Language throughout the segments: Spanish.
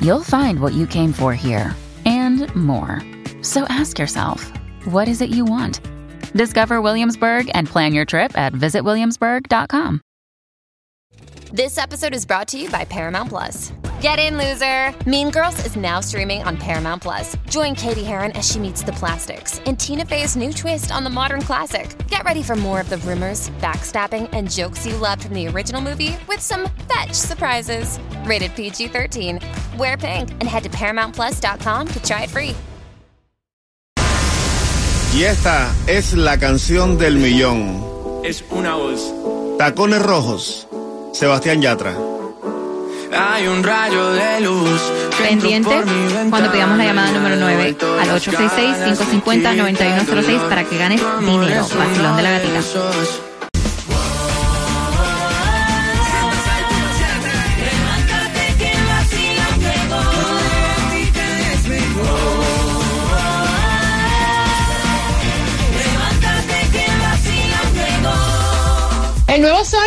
you'll find what you came for here and more. So ask yourself, what is it you want? Discover Williamsburg and plan your trip at visitwilliamsburg.com. This episode is brought to you by Paramount Plus. Get in, loser! Mean Girls is now streaming on Paramount Plus. Join Katie Heron as she meets the plastics and Tina Fey's new twist on the modern classic. Get ready for more of the rumors, backstabbing, and jokes you loved from the original movie with some fetch surprises. Rated PG 13. Wear pink and head to ParamountPlus.com to try it free. Y esta es la canción del millón. Es una voz. Tacones Rojos, Sebastián Yatra. Hay un rayo de luz. pendiente cuando pidamos la llamada número 9 vuelto al las caras, 866-550-9106 para que ganes dinero. Vacilón de la gatita.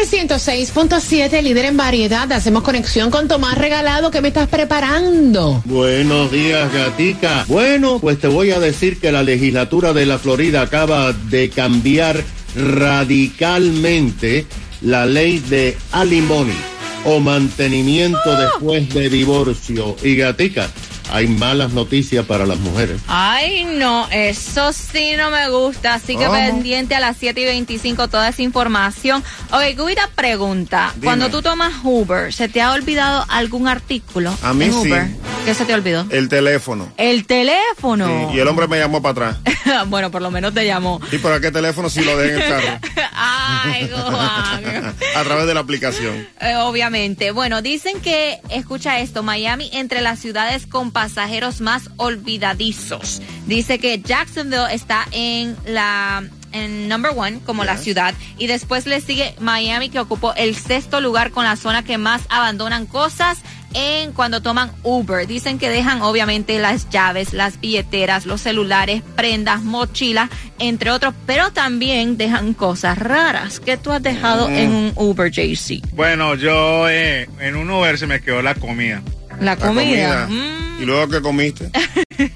El nuevo Sol 106.7, líder en variedad. Hacemos conexión con Tomás Regalado. ¿Qué me estás preparando? Buenos días, gatica. Bueno, pues te voy a decir que la legislatura de la Florida acaba de cambiar radicalmente la ley de alimony o mantenimiento después de divorcio. Y gatica, hay malas noticias para las mujeres. Ay, no, eso sí no me gusta. Así que ¿Cómo? pendiente a las 7 y 25 toda esa información. Ok, Gubita pregunta. Dime. Cuando tú tomas Uber, ¿se te ha olvidado algún artículo A mí en sí. Uber? ¿Qué se te olvidó? El teléfono. El teléfono. Y el hombre me llamó para atrás. bueno, por lo menos te llamó. ¿Y para qué teléfono si lo dejé en el carro? Ay, Juan. A través de la aplicación. Eh, obviamente. Bueno, dicen que, escucha esto, Miami entre las ciudades con pasajeros más olvidadizos. Dice que Jacksonville está en la en number one como la ciudad y después le sigue Miami que ocupó el sexto lugar con la zona que más abandonan cosas en cuando toman Uber. Dicen que dejan obviamente las llaves, las billeteras, los celulares, prendas, mochilas, entre otros, pero también dejan cosas raras que tú has dejado en un Uber JC. Bueno, yo eh, en un Uber se me quedó la comida. La La comida. comida. Mm. ¿Y luego qué comiste?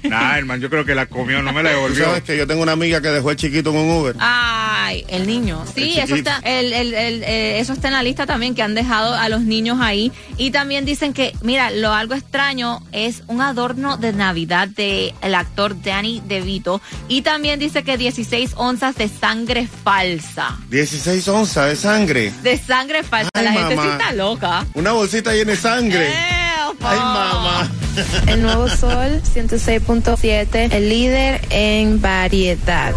Nah, hermano, yo creo que la comió, no me la devolvió. sabes que yo tengo una amiga que dejó el chiquito en un Uber. Ay, el niño. Sí, El eso está, el, el- el, eh, eso está en la lista también, que han dejado a los niños ahí. Y también dicen que, mira, lo algo extraño es un adorno de Navidad del el actor Danny DeVito. Y también dice que 16 onzas de sangre falsa. 16 onzas de sangre. De sangre falsa. Ay, la gente sí está loca. Una bolsita llena de sangre. Ay, mamá. El nuevo Sol 106.7, el líder en variedad.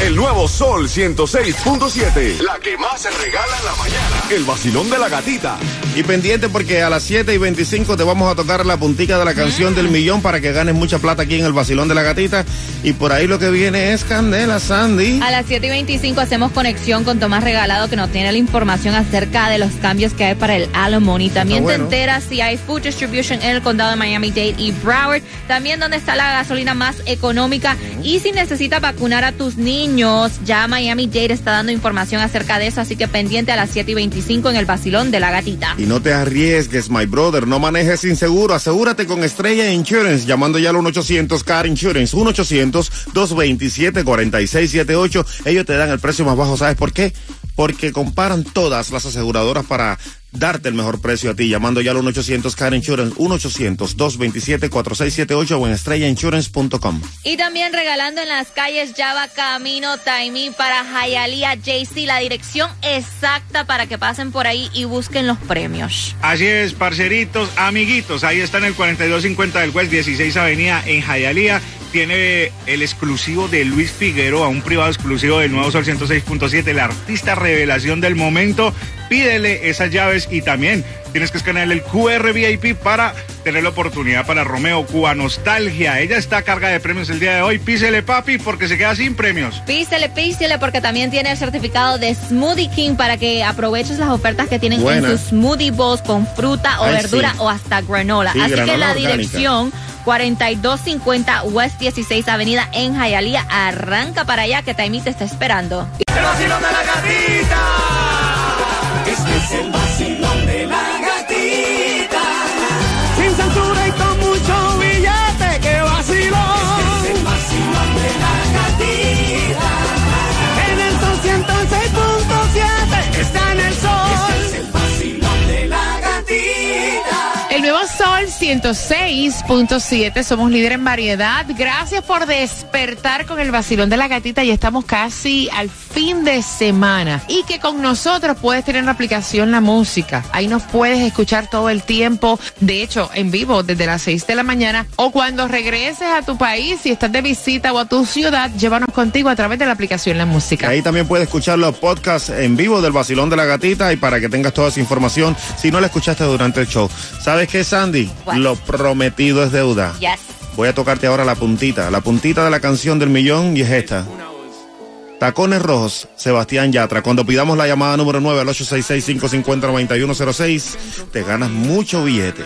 El nuevo Sol 106.7. La que más se regala en la mañana. El vacilón de la gatita. Y pendiente porque a las 7 y 25 te vamos a tocar la puntica de la canción del millón para que ganes mucha plata aquí en el vacilón de la gatita. Y por ahí lo que viene es Candela, Sandy. A las 7 y 25 hacemos conexión con Tomás Regalado que nos tiene la información acerca de los cambios que hay para el alimony. También bueno. te enteras si hay food distribution en el condado de Miami-Dade y Broward. También dónde está la gasolina más económica. Y si necesitas vacunar a tus niños, ya Miami-Dade está dando información acerca de eso. Así que pendiente a las 7 y 25 en el vacilón de la gatita. Y no te arriesgues, my brother. No manejes inseguro. Asegúrate con Estrella Insurance. Llamando ya al 1-800-CAR Insurance. 1-800-227-4678. Ellos te dan el precio más bajo. ¿Sabes por qué? Porque comparan todas las aseguradoras para darte el mejor precio a ti. Llamando ya al 1-800-CAR Insurance. 1-800-227-4678 o en estrellainsurance.com. Y también regalando en las calles Java Camino Taimí para Hialeah JC la dirección exacta para que pasen por ahí y busquen los premios. Así es, parceritos, amiguitos. Ahí está en el 4250 del West 16 Avenida en Jayalía. Tiene el exclusivo de Luis Figueroa, un privado exclusivo del Nuevo Sol 106.7, el artista revelación del momento. Pídele esas llaves y también tienes que escanear el QR VIP para tener la oportunidad para Romeo Cuba Nostalgia. Ella está a carga de premios el día de hoy. Písele, papi, porque se queda sin premios. Písele, písele, porque también tiene el certificado de Smoothie King para que aproveches las ofertas que tienen Buena. en sus smoothie bowls con fruta o Ay, verdura sí. o hasta granola. Sí, Así que la orgánica. dirección 4250 West 16 Avenida en Hialeah. Arranca para allá que Taimi te está esperando. El vacilón de la gatita. Este es el 106.7, somos líder en variedad. Gracias por despertar con el vacilón de la gatita y estamos casi al fin de semana. Y que con nosotros puedes tener la aplicación La Música. Ahí nos puedes escuchar todo el tiempo. De hecho, en vivo desde las 6 de la mañana. O cuando regreses a tu país, si estás de visita o a tu ciudad, llévanos contigo a través de la aplicación La Música. Ahí también puedes escuchar los podcasts en vivo del Vacilón de la Gatita y para que tengas toda esa información si no la escuchaste durante el show. ¿Sabes qué, Sandy? Lo prometido es deuda. Yes. Voy a tocarte ahora la puntita, la puntita de la canción del millón y es esta. Tacones Rojos, Sebastián Yatra. Cuando pidamos la llamada número 9 al 866-550-9106, te ganas mucho billete.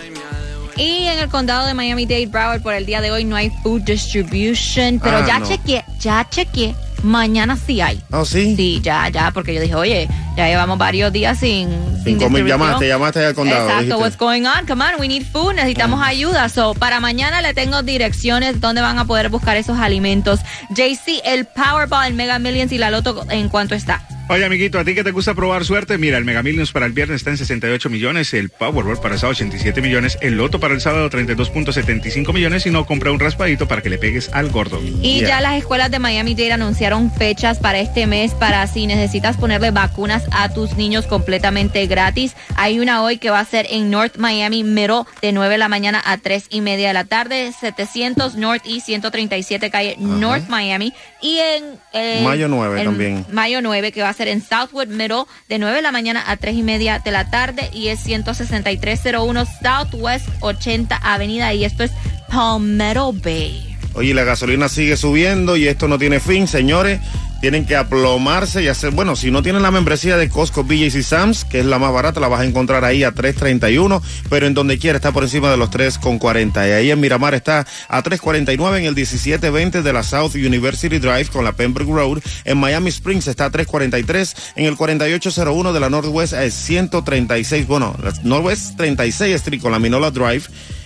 Y en el condado de Miami-Dade, Broward, por el día de hoy no hay food distribution, pero Ah, ya no. chequeé, ya chequeé. Mañana sí hay. ¿Oh, sí? Sí, ya, ya, porque yo dije, oye, ya llevamos varios días sin. Sin comer, llamaste, llamaste al condado. Exacto, dijiste. what's going on? Come on, we need food, necesitamos ayuda. So, para mañana le tengo direcciones donde van a poder buscar esos alimentos. JC, el Powerball, el Mega Millions y la Loto, ¿en cuánto está? Oye, amiguito, ¿a ti que te gusta probar suerte? Mira, el Mega Millions para el viernes está en 68 millones, el Powerball para el sábado 87 millones, el Loto para el sábado 32.75 millones y no compra un raspadito para que le pegues al gordo. Y Yeah. ya las escuelas de Miami-Dade anunciaron fechas para este mes para si necesitas ponerle vacunas a tus niños completamente gratis. Hay una hoy que va a ser en North Miami Middle de 9 de la mañana a 3 y media de la tarde, 700 North y 137 calle North Miami. Y en... eh, Mayo 9 en también. Mayo 9 que va a ser en Southwood Middle de 9 de la mañana a 3 y media de la tarde y es 16301 Southwest 80 Avenida y esto es Palmetto Bay. Oye, la gasolina sigue subiendo y esto no tiene fin, señores. Tienen que aplomarse y hacer, bueno, si no tienen la membresía de Costco, BJ's y Sam's, que es la más barata, la vas a encontrar ahí a 3.31, pero en donde quiera está por encima de los 3.40. Y ahí en Miramar está a 3.49 en el 1720 de la South University Drive con la Pembroke Road. En Miami Springs está a 3.43 en el 4801 de la Northwest a 136, bueno, la Northwest 36 Street con la Minola Drive.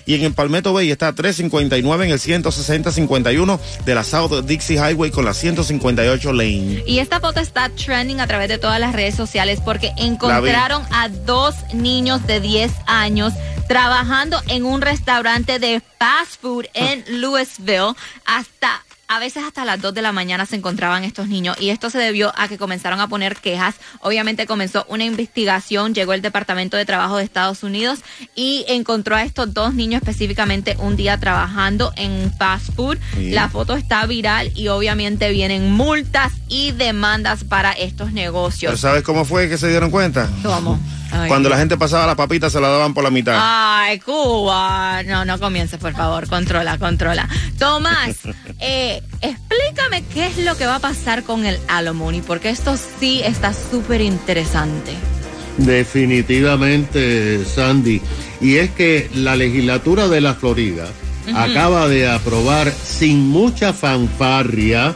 Y en el Palmetto Bay está a 359 en el 160-51 de la South Dixie Highway con la 158 Lane. Y esta foto está trending a través de todas las redes sociales porque encontraron a dos niños de 10 años trabajando en un restaurante de fast food en Louisville hasta a veces hasta las 2 de la mañana se encontraban estos niños y esto se debió a que comenzaron a poner quejas. Obviamente comenzó una investigación, llegó el Departamento de Trabajo de Estados Unidos y encontró a estos dos niños específicamente un día trabajando en fast food. Sí. La foto está viral y obviamente vienen multas y demandas para estos ¿Pero negocios. sabes cómo fue que se dieron cuenta? ¿Cómo? Ay. Cuando la gente pasaba la papita se la daban por la mitad. Ay, Cuba. No, no comiences, por favor. Controla, controla. Tomás, eh, explícame qué es lo que va a pasar con el alimony, porque esto sí está súper interesante. Definitivamente, Sandy. Y es que la legislatura de la Florida acaba de aprobar sin mucha fanfarria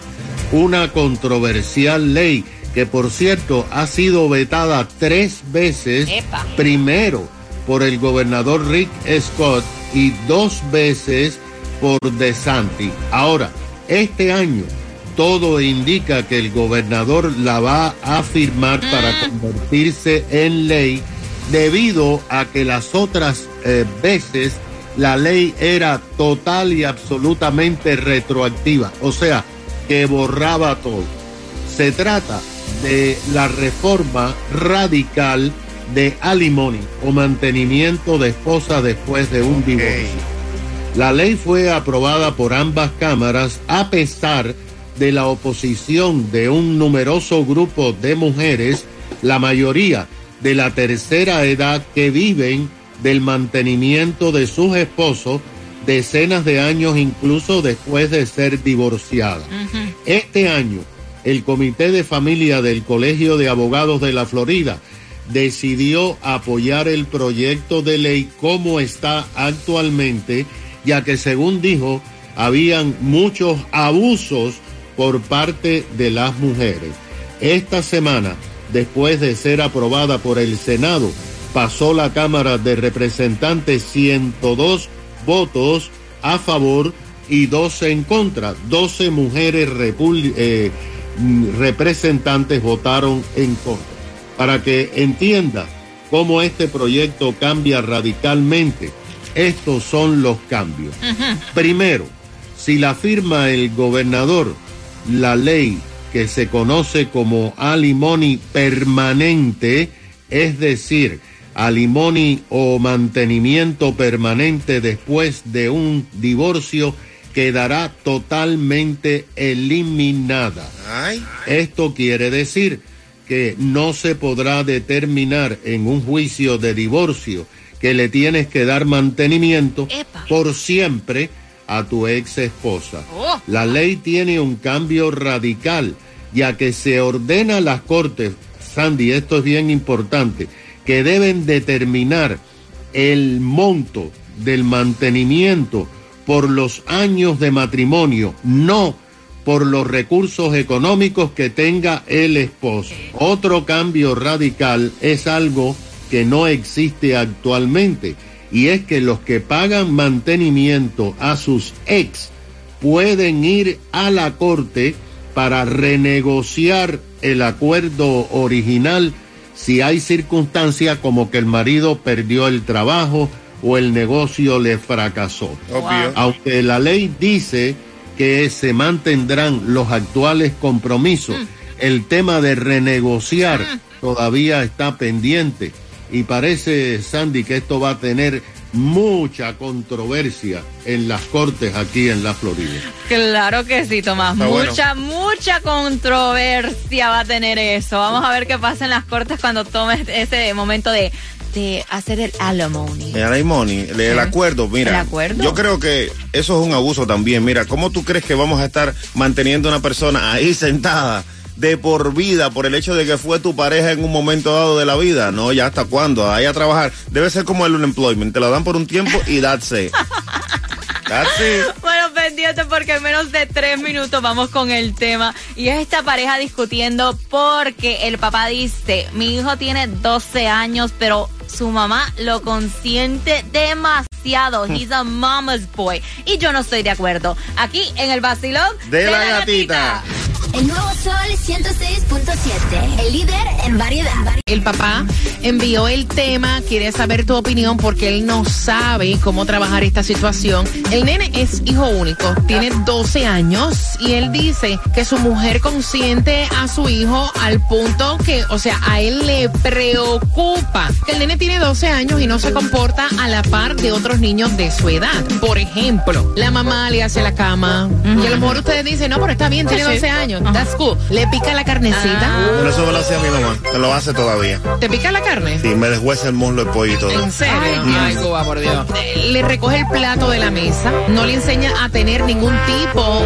una controversial ley que, por cierto, ha sido vetada tres veces. Epa. Primero por el gobernador Rick Scott y dos veces por DeSantis. Ahora, este año todo indica que el gobernador la va a firmar para convertirse en ley debido a que las otras eh, veces la ley era total y absolutamente retroactiva, o sea, que borraba todo. Se trata de la reforma radical de alimony o mantenimiento de esposa después de un divorcio. La ley fue aprobada por ambas cámaras a pesar de la oposición de un numeroso grupo de mujeres, la mayoría de la tercera edad que viven del mantenimiento de sus esposos decenas de años incluso después de ser divorciadas. Este año, el Comité de Familia del Colegio de Abogados de la Florida decidió apoyar el proyecto de ley como está actualmente, ya que según dijo, habían muchos abusos por parte de las mujeres. Esta semana, después de ser aprobada por el Senado, pasó la Cámara de Representantes 102 votos a favor y 12 en contra. 12 mujeres eh, mm, representantes votaron en contra. Para que entienda cómo este proyecto cambia radicalmente, estos son los cambios. Primero, si la firma el gobernador la ley que se conoce como alimony permanente, es decir, alimony o mantenimiento permanente después de un divorcio, quedará totalmente eliminada. Esto quiere decir que no se podrá determinar en un juicio de divorcio que le tienes que dar mantenimiento por siempre a tu ex esposa. La ley tiene un cambio radical, ya que se ordena a las cortes, Sandy, esto es bien importante, que deben determinar el monto del mantenimiento por los años de matrimonio, no por los recursos económicos que tenga el esposo. Otro cambio radical es algo que no existe actualmente y es que los que pagan mantenimiento a sus ex pueden ir a la corte para renegociar el acuerdo original si hay circunstancias como que el marido perdió el trabajo o el negocio le fracasó. Obvio. Aunque la ley dice que se mantendrán los actuales compromisos, el tema de renegociar todavía está pendiente y parece, Sandy, que esto va a tener mucha controversia en las cortes aquí en la Florida. Claro que sí, Tomás. Está bueno. mucha, mucha controversia va a tener eso. Vamos a ver qué pasa en las cortes cuando tomes ese momento de, de hacer el alimony. El alimony, el, el acuerdo, mira. ¿El acuerdo? Yo creo que eso es un abuso también. Mira, ¿cómo tú crees que vamos a estar manteniendo a una persona ahí sentada de por vida por el hecho de que fue tu pareja en un momento dado de la vida? No, ya hasta cuándo, ahí a trabajar. Debe ser como el unemployment, te lo dan por un tiempo y that's it. That's it. Bueno, pendiente porque en menos de tres minutos vamos con el tema. Y es esta pareja discutiendo porque el papá dice, mi hijo tiene 12 años, pero su mamá lo consiente demasiado. He's a mama's boy. Y yo no estoy de acuerdo. Aquí en el vacilón De la gatita. El nuevo Sol 106.7, el líder en variedad. El papá envió el tema, quiere saber tu opinión porque él no sabe cómo trabajar esta situación. El nene es hijo único, tiene 12 años y él dice que su mujer consiente a su hijo al punto que, o sea, a él le preocupa que el nene tiene 12 años y no se comporta a la par de otros niños de su edad. Por ejemplo, la mamá le hace la cama y a lo mejor ustedes dicen, no, pero está bien, tiene Sí, sí. 12 años, that's cool. Le pica la carnecita. Pero eso me lo hacía mi mamá, me lo hace todavía. ¿Te pica la carne? Sí, me deshuesa el muslo de pollo y todo. ¿En serio? Mm. Ay, Cuba, por Dios. Le recoge el plato de la mesa, no le enseña a tener ningún tipo,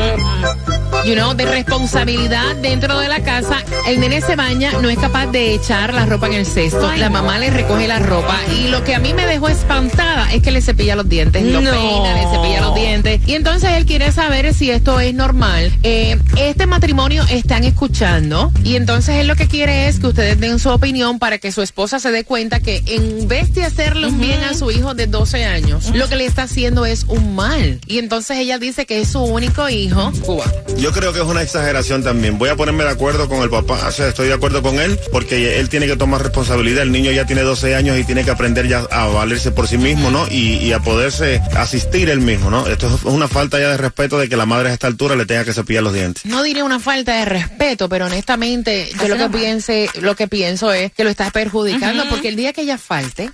you know, de responsabilidad dentro de la casa. El nene se baña, no es capaz de echar la ropa en el cesto. La mamá le recoge la ropa. Y lo que a mí me dejó espantada es que le cepilla los dientes. Lo No. peina, le cepilla los dientes. Y entonces él quiere saber si esto es normal. Eh, este matrimonio están escuchando. Y entonces él lo que quiere es que ustedes den su opinión para que su esposa se dé cuenta que en vez de hacerle un bien a su hijo de 12 años, lo que le está haciendo es un mal. Y entonces ella dice que es su único hijo. Cuba. Yo creo que es una exageración también. Voy a ponerme de acuerdo con el papá. O sea, estoy de acuerdo con él porque él tiene que tomar responsabilidad. El niño ya tiene 12 años y tiene que aprender ya a valerse por sí mismo, ¿no? Y, y a poderse asistir él mismo, ¿no? Esto es una falta ya de respeto de que la madre a esta altura le tenga que cepillar los dientes. No diría una falta de respeto, pero honestamente yo lo que piense, lo que pienso es que lo estás perjudicando porque el día que ella falte,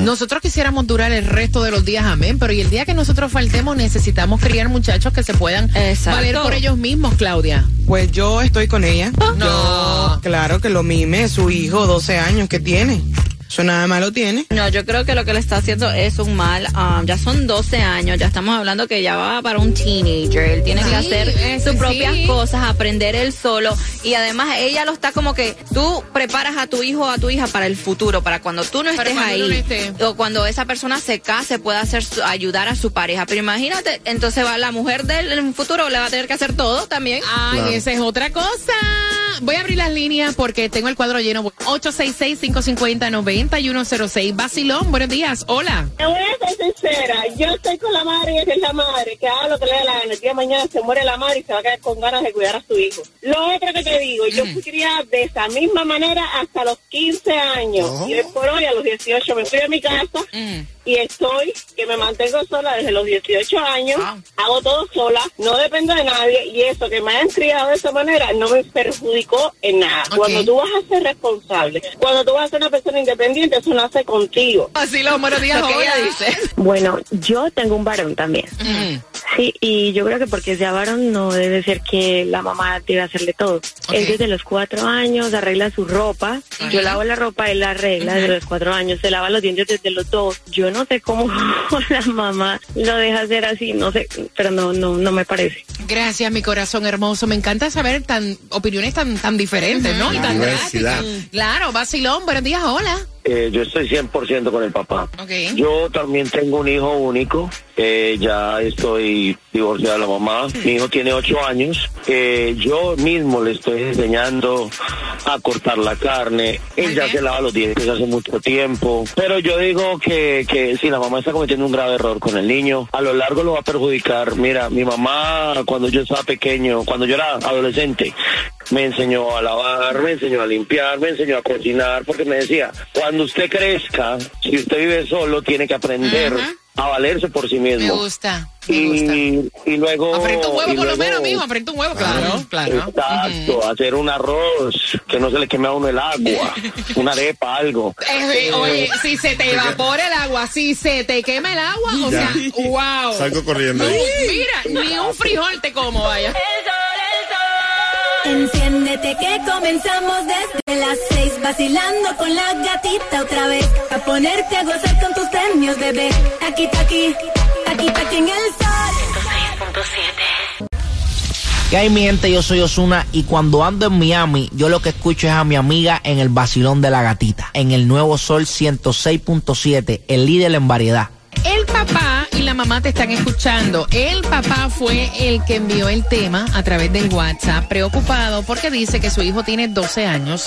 nosotros quisiéramos durar el resto de los días, amén, pero y el día que nosotros faltemos necesitamos criar muchachos que se puedan Exacto. valer por ellos mismos, Claudia. Pues yo estoy con ella. No. Yo, claro que lo mime, su hijo, 12 años que tiene. Eso nada malo tiene. No, yo creo que lo que le está haciendo es un mal. um, ya son 12 años, ya estamos hablando que ya va para un teenager. Él tiene que hacer ese sus propias sí. cosas, aprender él solo. Y además ella lo está como que tú preparas a tu hijo o a tu hija para el futuro, para cuando tú no estés cuando ahí. uno no esté. O cuando esa persona se case, pueda hacer su- ayudar a su pareja. Pero imagínate, entonces va la mujer de él en un futuro le va a tener que hacer todo también. Ay, Claro. esa es otra cosa. Voy a abrir las líneas porque tengo el cuadro lleno. 866-550-9106. Basilón, buenos días. Hola. Te voy a ser sincera, yo estoy con la madre y esa es la madre, que haga lo que le dé la gana. El día de mañana se muere la madre y se va a quedar con ganas de cuidar a su hijo. Lo otro que te digo, yo fui criada de esa misma manera hasta los 15 años. Y hoy por hoy, a los 18, me fui de mi casa y estoy, que me mantengo sola desde los 18 años. Hago todo sola, no dependo de nadie. Y eso que me hayan criado de esa manera no me perjudicó en nada. Cuando tú vas a ser responsable, cuando tú vas a ser una persona independiente, eso nace contigo. Basilón, buenos días. Dice. Bueno, yo tengo un varón también. Mm. Sí, y yo creo que porque sea varón no debe ser que la mamá debe hacerle todo. Él desde los cuatro años arregla su ropa. Yo lavo la ropa, él la arregla desde los cuatro años. Se lava los dientes desde los dos. Yo no sé cómo la mamá lo deja hacer así, no sé, pero no, no, no me parece. Gracias, mi corazón hermoso. Me encanta saber tan opiniones tan tan diferentes, ¿no? Y tan drásticas. Claro, Basilón, buenos días. Hola. Eh, yo estoy 100% con el papá. Ok. Yo también tengo un hijo único. eh, ya estoy divorciado de la mamá. Mi hijo tiene ocho años. eh, yo mismo le estoy enseñando a cortar la carne. Él ya se lava los dientes hace mucho tiempo. Pero yo digo que, que si la mamá está cometiendo un grave error con el niño, a lo largo lo va a perjudicar. Mira, mi mamá cuando yo estaba pequeño, cuando yo era adolescente, me enseñó a lavar, me enseñó a limpiar, me enseñó a cocinar, porque me decía, cuando usted crezca, si usted vive solo, tiene que aprender a valerse por sí Me mismo. gusta. Me Y, gusta. y luego... Aprende un huevo por lo menos, mijo. Aprende un huevo, claro. Claro. Exacto, hacer un arroz, que no se le queme a uno el agua, una arepa, algo. Eh, oye, si se te evapora el agua, si se te quema el agua, o Ya. sea, wow. Salgo corriendo. No, mira, ni un frijol te como, vaya. Enciéndete que comenzamos desde las seis vacilando con la gatita otra vez a ponerte a gozar con tus premios bebé aquí aquí aquí aquí en el sol ¿Qué hay mi gente? Yo soy Osuna y cuando ando en Miami, yo lo que escucho es a mi amiga en el vacilón de la gatita, en el nuevo Sol 106.7, el líder en variedad. Mamá te están escuchando. El papá fue el que envió el tema a través del WhatsApp, preocupado porque dice que su hijo tiene 12 años,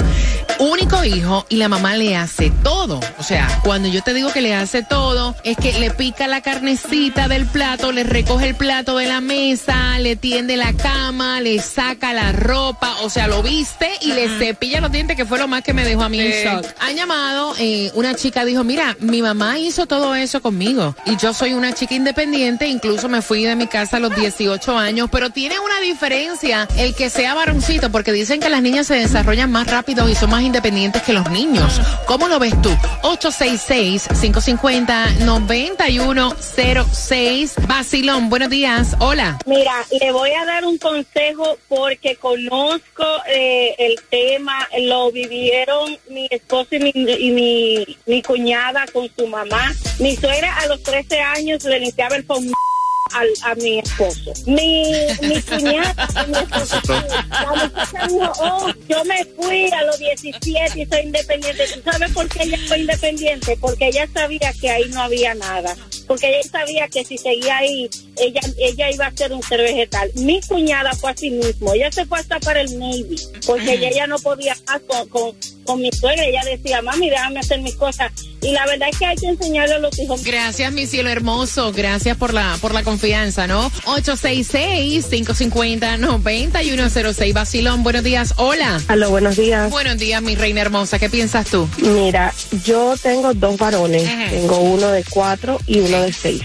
único hijo, y la mamá le hace todo. O sea, cuando yo te digo que le hace todo, es que le pica la carnecita del plato, le recoge el plato de la mesa, le tiende la cama, le saca la ropa, o sea, lo viste y le cepilla los dientes, que fue lo más que me dejó a mí en shock. Han llamado, eh, una chica dijo, mira, mi mamá hizo todo eso conmigo y yo soy una chica independiente, incluso me fui de mi casa a los 18 años, pero tiene una diferencia el que sea varoncito, porque dicen que las niñas se desarrollan más rápido y son más independientes que los niños. ¿Cómo lo ves tú? 866-550-9106. Basilón, buenos días. Hola. Mira, le voy a dar un consejo porque conozco eh, el tema, lo vivieron mi esposo y, mi, y mi, mi cuñada con su mamá. Mi suegra a los 13 años le limpiaba el pom al, a mi esposo. Mi, mi cuñada, mi esposo, la muchacha dijo, oh, yo me fui a los 17 y soy independiente. ¿Tú sabes por qué ella fue independiente? Porque ella sabía que ahí no había nada. Porque ella sabía que si seguía ahí, ella, ella iba a ser un ser vegetal. Mi cuñada fue así mismo. Ella se fue hasta para el Navy. Porque ella ya no podía más con, con, con mi suegra. Ella decía, mami, déjame hacer mis cosas. Y la verdad es que hay que enseñarle a los hijos. Gracias, mi cielo hermoso. Gracias por la, por la confianza, ¿no? 866-550-9106. Basilón, buenos días. Hola. Aló, buenos días. Buenos días, mi reina hermosa. ¿Qué piensas tú? Mira, yo tengo dos varones. Ajá. Tengo uno de cuatro y uno de seis.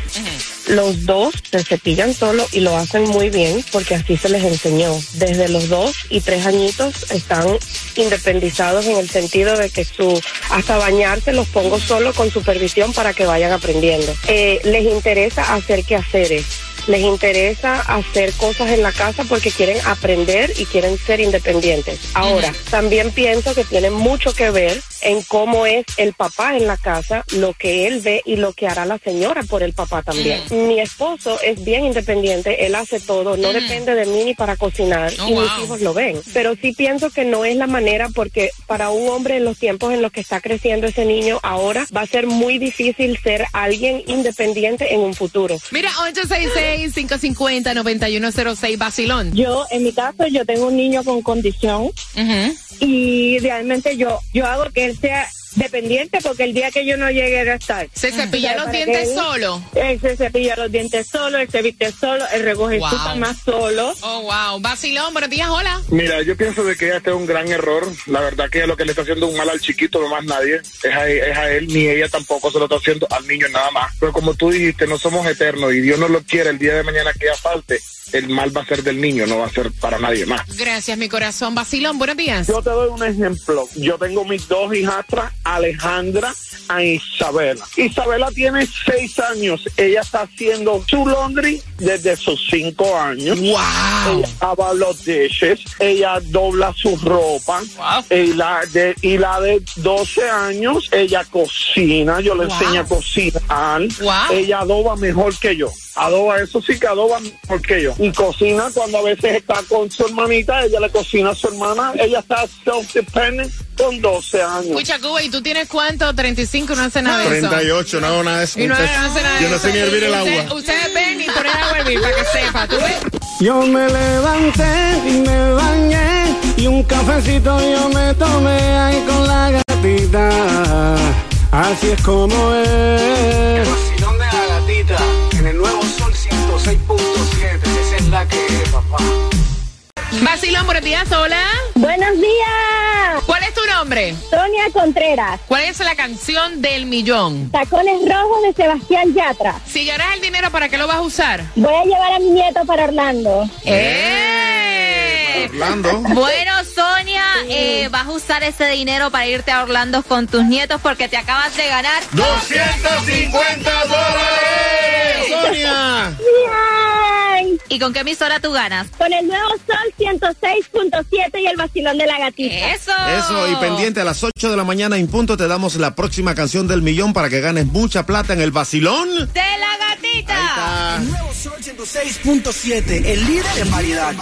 Los dos se cepillan solo y lo hacen muy bien porque así se les enseñó. Desde los dos y tres añitos están independizados en el sentido de que su hasta bañarse los pongo solo con supervisión para que vayan aprendiendo. Eh, les interesa hacer quehaceres les interesa hacer cosas en la casa porque quieren aprender y quieren ser independientes. Ahora, también pienso que tiene mucho que ver en cómo es el papá en la casa, lo que él ve y lo que hará la señora por el papá también. Mi esposo es bien independiente, él hace todo, no depende de mí ni para cocinar Oh, y wow. mis hijos lo ven. Pero sí pienso que no es la manera porque para un hombre en los tiempos en los que está creciendo ese niño ahora va a ser muy difícil ser alguien independiente en un futuro. Mira, 866-550-9106, Basilón. Yo, en mi caso, yo tengo un niño con condición y realmente yo, yo hago que él sea dependiente porque el día que yo no llegue a estar. ¿Se cepilla los dientes él- solo? Él se cepilla los dientes solo, él se viste solo, él recoge Wow. su cama solo. Oh, wow. Basilón, buenos días, hola. Mira, yo pienso de que este es un gran error. La verdad que lo que le está haciendo un mal al chiquito, no más nadie. Es a, es a él, ni ella tampoco se lo está haciendo al niño nada más. Pero como tú dijiste, no somos eternos y Dios no lo quiere el día de mañana que ella falte. El mal va a ser del niño, no va a ser para nadie más. Gracias, mi corazón. Basilón, buenos días. Yo te doy un ejemplo. Yo tengo mis dos hijastras, Alejandra e Isabela. Isabela tiene seis años. Ella está haciendo su laundry desde sus cinco años. ¡Wow! Ella lava los dishes. Ella dobla su ropa. Y, la de, y la de 12 años, ella cocina. Yo le Wow. enseño a cocinar. Wow. Ella adoba mejor que yo. Adoba, eso sí que adoba mejor que yo. Y cocina cuando a veces está con su hermanita, ella le cocina a su hermana. Ella está self-dependent con 12 años. Escucha, Cuba, ¿y tú tienes cuánto? 35, no hace nada de eso. 38, no hago nada de eso. Y no, no hace nada de Yo no sé ni hervir el Usted- agua. Ustedes ven y ponen agua a hervir para que sepa. ¿Tú ves? Yo me levanté y me bañé y un cafecito yo me tomé ahí con la gatita. Así es como es. vacilón de la gatita en el nuevo Sol 106.7. Esa es la que es, papá. Basilón, buenos días, hola. Buenos días. ¿Cuál es tu nombre? Sonia Contreras, ¿Cuál es la canción del millón? Tacones Rojos de Sebastián Yatra. Si ganas el dinero, ¿para qué lo vas a usar? Voy a llevar a mi nieto para Orlando. ¡Eh! Orlando. Bueno, Sonia, eh, vas a usar ese dinero para irte a Orlando con tus nietos porque te acabas de ganar 250 dólares, Sonia. Bien. ¿Y con qué emisora tú ganas? Con el nuevo Sol 106.7 y el vacilón de la gatita. Eso. Eso, y pendiente a las 8 de la mañana en punto te damos la próxima canción del millón para que ganes mucha plata en el vacilón. De la gatita. Nuevo Sol 106.7, el líder en variedad.